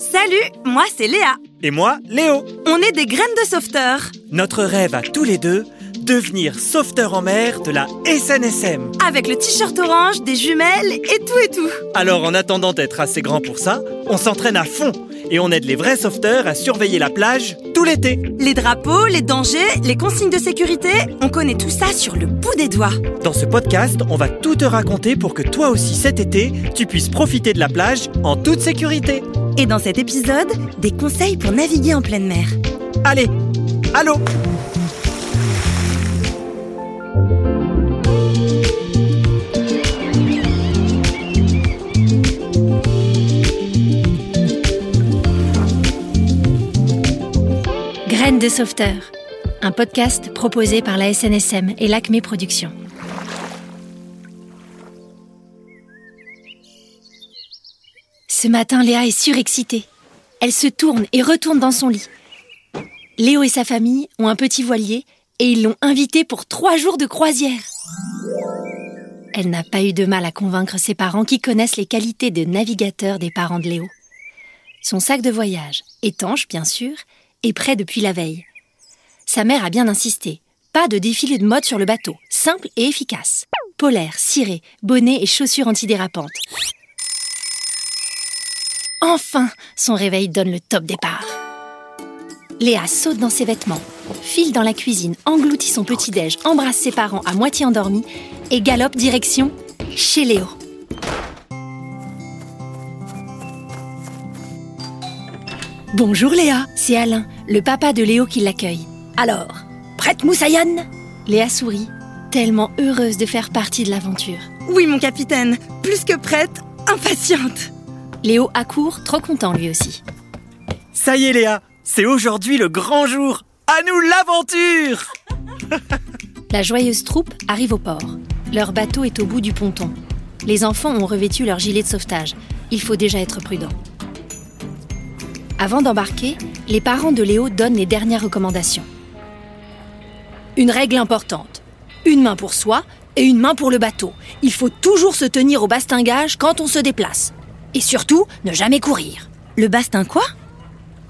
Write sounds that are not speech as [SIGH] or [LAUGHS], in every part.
Salut, moi c'est Léa. Et moi, Léo. On est des graines de sauveteurs. Notre rêve à tous les deux, devenir sauveteur en mer de la SNSM. Avec le t-shirt orange, des jumelles et tout et tout. Alors en attendant d'être assez grand pour ça, on s'entraîne à fond et on aide les vrais sauveteurs à surveiller la plage tout l'été. Les drapeaux, les dangers, les consignes de sécurité, on connaît tout ça sur le bout des doigts. Dans ce podcast, on va tout te raconter pour que toi aussi cet été, tu puisses profiter de la plage en toute sécurité. Et dans cet épisode, des conseils pour naviguer en pleine mer. Allez, allô Graines de sauveteur, un podcast proposé par la SNSM et l'Acme Productions. Ce matin, Léa est surexcitée. Elle se tourne et retourne dans son lit. Léo et sa famille ont un petit voilier et ils l'ont invité pour trois jours de croisière. Elle n'a pas eu de mal à convaincre ses parents qui connaissent les qualités de navigateur des parents de Léo. Son sac de voyage, étanche bien sûr, est prêt depuis la veille. Sa mère a bien insisté. Pas de défilé de mode sur le bateau, simple et efficace. Polaire, ciré, bonnet et chaussures antidérapantes. Enfin, son réveil donne le top départ. Léa saute dans ses vêtements, file dans la cuisine, engloutit son petit-déj, embrasse ses parents à moitié endormis et galope direction chez Léo. Bonjour Léa, c'est Alain, le papa de Léo qui l'accueille. Alors, prête Moussaïane Léa sourit, tellement heureuse de faire partie de l'aventure. Oui, mon capitaine, plus que prête, impatiente. Léo accourt, trop content lui aussi. Ça y est Léa, c'est aujourd'hui le grand jour. À nous l'aventure [LAUGHS] La joyeuse troupe arrive au port. Leur bateau est au bout du ponton. Les enfants ont revêtu leur gilet de sauvetage. Il faut déjà être prudent. Avant d'embarquer, les parents de Léo donnent les dernières recommandations. Une règle importante. Une main pour soi et une main pour le bateau. Il faut toujours se tenir au bastingage quand on se déplace. Et surtout, ne jamais courir. Le bastin quoi?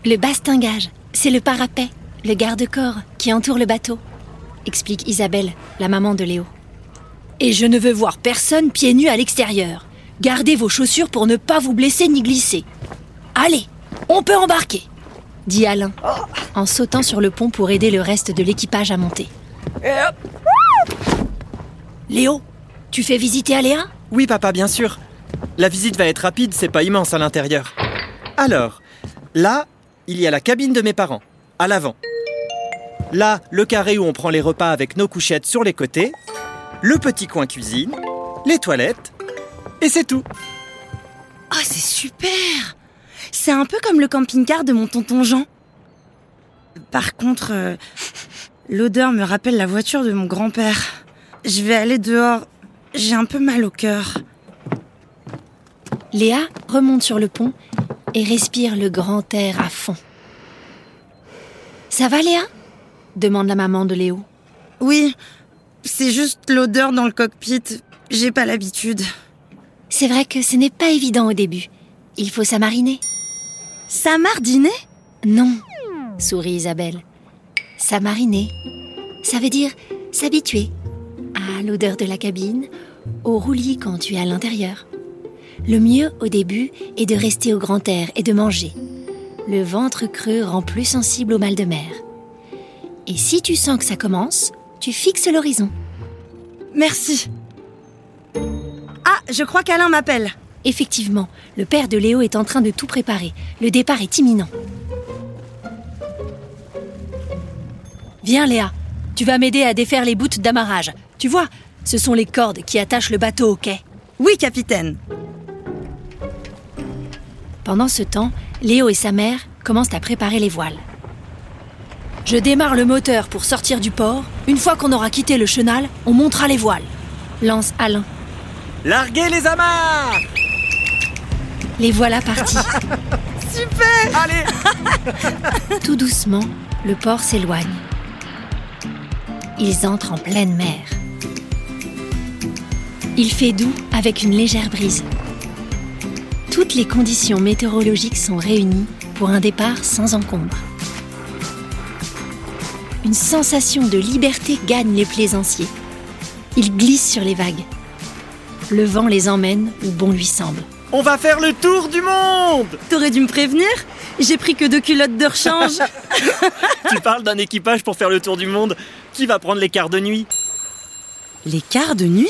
Le bastingage, c'est le parapet, le garde-corps qui entoure le bateau, explique Isabelle, la maman de Léo. Et je ne veux voir personne pieds nus à l'extérieur. Gardez vos chaussures pour ne pas vous blesser ni glisser. Allez, on peut embarquer, dit Alain, en sautant sur le pont pour aider le reste de l'équipage à monter. Léo, tu fais visiter à Léa Oui papa, bien sûr. La visite va être rapide, c'est pas immense à l'intérieur. Alors, là, il y a la cabine de mes parents, à l'avant. Là, le carré où on prend les repas avec nos couchettes sur les côtés. Le petit coin cuisine, les toilettes, et c'est tout. Ah, c'est super C'est un peu comme le camping-car de mon tonton Jean. Par contre, euh, l'odeur me rappelle la voiture de mon grand-père. Je vais aller dehors. J'ai un peu mal au cœur. Léa remonte sur le pont et respire le grand air à fond. Ça va Léa? demande la maman de Léo. Oui, c'est juste l'odeur dans le cockpit. J'ai pas l'habitude. C'est vrai que ce n'est pas évident au début. Il faut s'amariner. Samardiner? Non, sourit Isabelle. S'amariner, ça veut dire s'habituer à l'odeur de la cabine, au roulis quand tu es à l'intérieur. Le mieux au début est de rester au grand air et de manger. Le ventre creux rend plus sensible au mal de mer. Et si tu sens que ça commence, tu fixes l'horizon. Merci. Ah, je crois qu'Alain m'appelle. Effectivement, le père de Léo est en train de tout préparer. Le départ est imminent. Viens Léa, tu vas m'aider à défaire les bouts d'amarrage. Tu vois, ce sont les cordes qui attachent le bateau au quai. Oui, capitaine. Pendant ce temps, Léo et sa mère commencent à préparer les voiles. Je démarre le moteur pour sortir du port. Une fois qu'on aura quitté le chenal, on montera les voiles. Lance Alain. Larguez les amarres Les voilà partis. [LAUGHS] Super Allez [LAUGHS] Tout doucement, le port s'éloigne. Ils entrent en pleine mer. Il fait doux avec une légère brise. Toutes les conditions météorologiques sont réunies pour un départ sans encombre. Une sensation de liberté gagne les plaisanciers. Ils glissent sur les vagues. Le vent les emmène où bon lui semble. On va faire le tour du monde T'aurais dû me prévenir J'ai pris que deux culottes de rechange. [LAUGHS] Tu parles d'un équipage pour faire le tour du monde Qui va prendre les quarts de nuit? Les quarts de nuit?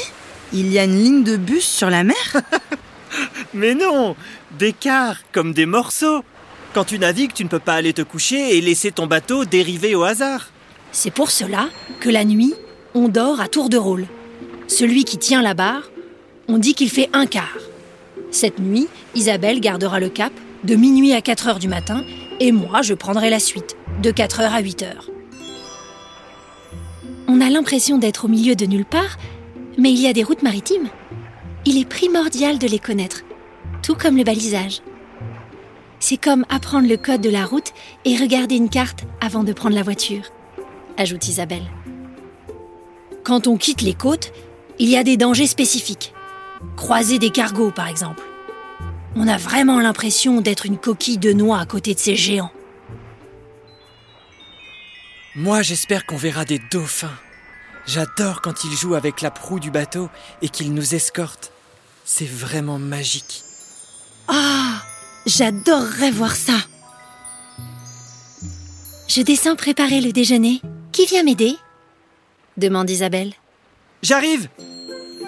Il y a une ligne de bus sur la mer? [LAUGHS] Mais non Des quarts, comme des morceaux Quand tu navigues, tu ne peux pas aller te coucher et laisser ton bateau dériver au hasard. C'est pour cela que la nuit, on dort à tour de rôle. Celui qui tient la barre, on dit qu'il fait un quart. Cette nuit, Isabelle gardera le cap de minuit à 4 heures du matin et moi, je prendrai la suite de 4 heures à 8 heures. On a l'impression d'être au milieu de nulle part, mais il y a des routes maritimes. Il est primordial de les connaître, tout comme le balisage. C'est comme apprendre le code de la route et regarder une carte avant de prendre la voiture, ajoute Isabelle. Quand on quitte les côtes, il y a des dangers spécifiques. Croiser des cargos, par exemple. On a vraiment l'impression d'être une coquille de noix à côté de ces géants. Moi, j'espère qu'on verra des dauphins. J'adore quand ils jouent avec la proue du bateau et qu'ils nous escortent. C'est vraiment magique. Ah J'adorerais voir ça Je descends préparer le déjeuner. Qui vient m'aider? demande Isabelle. J'arrive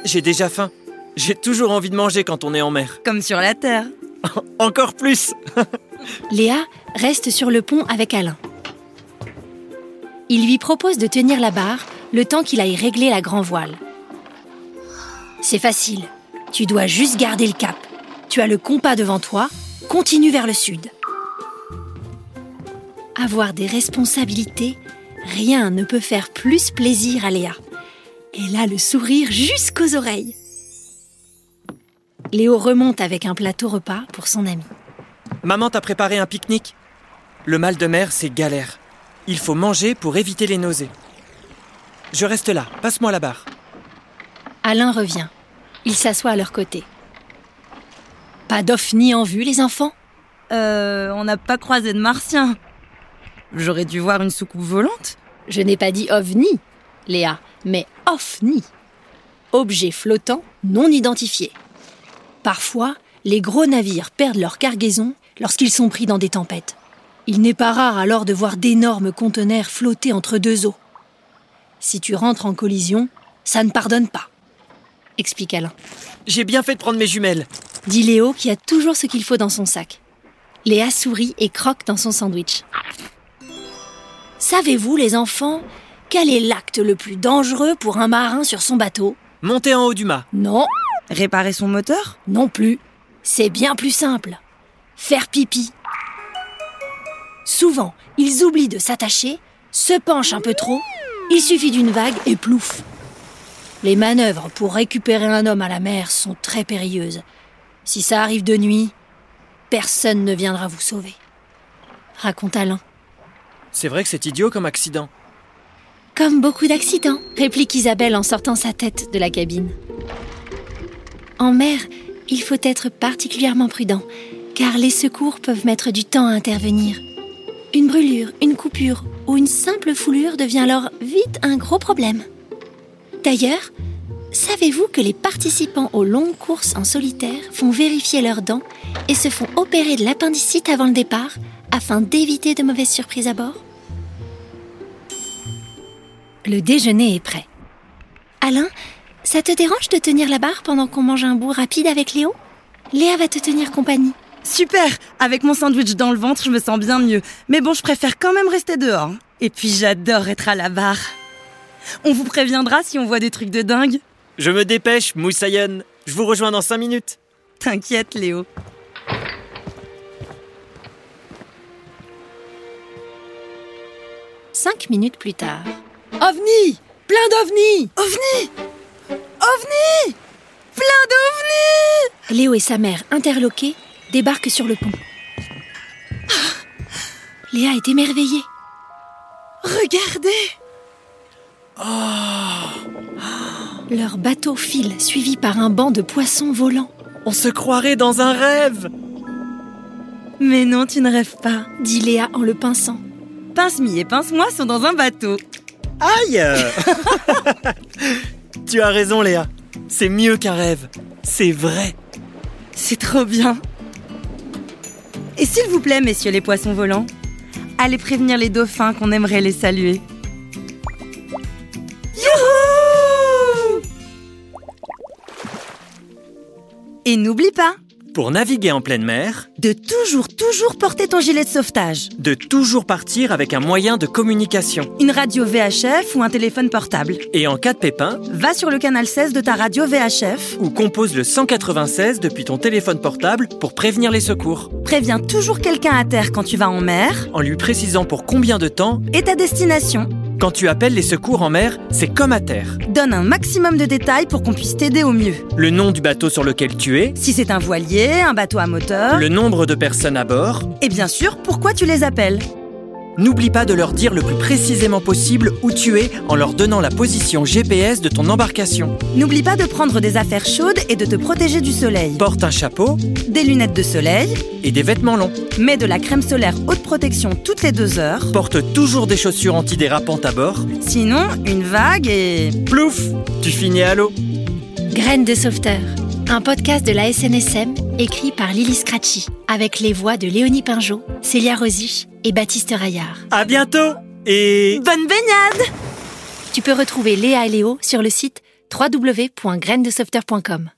J'ai déjà faim. J'ai toujours envie de manger quand on est en mer. Comme sur la Terre. Encore plus [LAUGHS] Léa reste sur le pont avec Alain. Il lui propose de tenir la barre le temps qu'il aille régler la grand voile. C'est facile. Tu dois juste garder le cap. Tu as le compas devant toi. Continue vers le sud. Avoir des responsabilités, rien ne peut faire plus plaisir à Léa. Elle a le sourire jusqu'aux oreilles. Léo remonte avec un plateau repas pour son ami. Maman t'a préparé un pique-nique Le mal de mer, c'est galère. Il faut manger pour éviter les nausées. Je reste là, passe-moi la barre. Alain revient. Il s'assoit à leur côté. Pas d'OVNI en vue, les enfants? Euh, on n'a pas croisé de martiens. J'aurais dû voir une soucoupe volante. Je n'ai pas dit OVNI, Léa, mais OVNI. Objet flottant non identifié. Parfois, les gros navires perdent leur cargaison lorsqu'ils sont pris dans des tempêtes. Il n'est pas rare alors de voir d'énormes conteneurs flotter entre deux eaux. Si tu rentres en collision, ça ne pardonne pas. Explique Alain. J'ai bien fait de prendre mes jumelles. Dit Léo qui a toujours ce qu'il faut dans son sac. Léa sourit et croque dans son sandwich. Savez-vous, les enfants, quel est l'acte le plus dangereux pour un marin sur son bateau? Montez en haut du mât. Non, Réparer son moteur? Non plus. C'est bien plus simple. Faire pipi. Souvent, ils oublient de s'attacher, se penchent un peu trop, il suffit d'une vague et plouf. Les manœuvres pour récupérer un homme à la mer sont très périlleuses. Si ça arrive de nuit, personne ne viendra vous sauver. Raconte Alain. C'est vrai que c'est idiot comme accident. Comme beaucoup d'accidents, réplique Isabelle en sortant sa tête de la cabine. En mer, il faut être particulièrement prudent, car les secours peuvent mettre du temps à intervenir. Une brûlure, une coupure ou une simple foulure devient alors vite un gros problème. D'ailleurs, savez-vous que les participants aux longues courses en solitaire font vérifier leurs dents et se font opérer de l'appendicite avant le départ afin d'éviter de mauvaises surprises à bord? Le déjeuner est prêt. Alain, ça te dérange de tenir la barre pendant qu'on mange un bout rapide avec Léo? Léa va te tenir compagnie. Super Avec mon sandwich dans le ventre, je me sens bien mieux. Mais bon, je préfère quand même rester dehors. Et puis j'adore être à la barre. On vous préviendra si on voit des trucs de dingue. Je me dépêche, Moussaïen. Je vous rejoins dans 5 minutes. T'inquiète, Léo. Cinq minutes plus tard. OVNI Plein d'OVNI OVNI OVNI Plein d'ovnis Léo et sa mère, interloqués, débarquent sur le pont. Léa est émerveillée. Regardez Leur bateau file, suivi par un banc de poissons volants. On se croirait dans un rêve Mais non, tu ne rêves pas. dit Léa en le pinçant. Pince-mi et pince-moi sont dans un bateau. Aïe [LAUGHS] Tu as raison Léa. C'est mieux qu'un rêve. C'est vrai. C'est trop bien. Et s'il vous plaît, messieurs les poissons volants, allez prévenir les dauphins qu'on aimerait les saluer. Et n'oublie pas Pour naviguer en pleine mer, de toujours, toujours porter ton gilet de sauvetage, de toujours partir avec un moyen de communication. une radio VHF ou un téléphone portable. Et en cas de pépin, Va sur le canal 16 de ta radio VHF, ou compose le 196 depuis ton téléphone portable pour prévenir les secours, préviens toujours quelqu'un à terre quand tu vas en mer en lui précisant pour combien de temps. et ta destination. Quand tu appelles les secours en mer, c'est comme à terre. Donne un maximum de détails pour qu'on puisse t'aider au mieux. Le nom du bateau sur lequel tu es, Si c'est un voilier, un bateau à moteur, le nombre de personnes à bord. et bien sûr, pourquoi tu les appelles? N'oublie pas de leur dire le plus précisément possible où tu es en leur donnant la position GPS de ton embarcation. N'oublie pas de prendre des affaires chaudes et de te protéger du soleil. Porte un chapeau Des lunettes de soleil, et des vêtements longs. mets de la crème solaire haute protection toutes les deux heures. Porte toujours des chaussures antidérapantes à bord. Sinon, une vague et... Plouf Tu finis à l'eau. Graines de sauveteur, un podcast de la SNSM écrit par Lily Scratchy, avec les voix de Léonie Pinjot, Célia Rosich et Baptiste Raillard. À bientôt Et Bonne baignade Tu peux retrouver Léa et Léo sur le site www.grainesdesauveteur.com.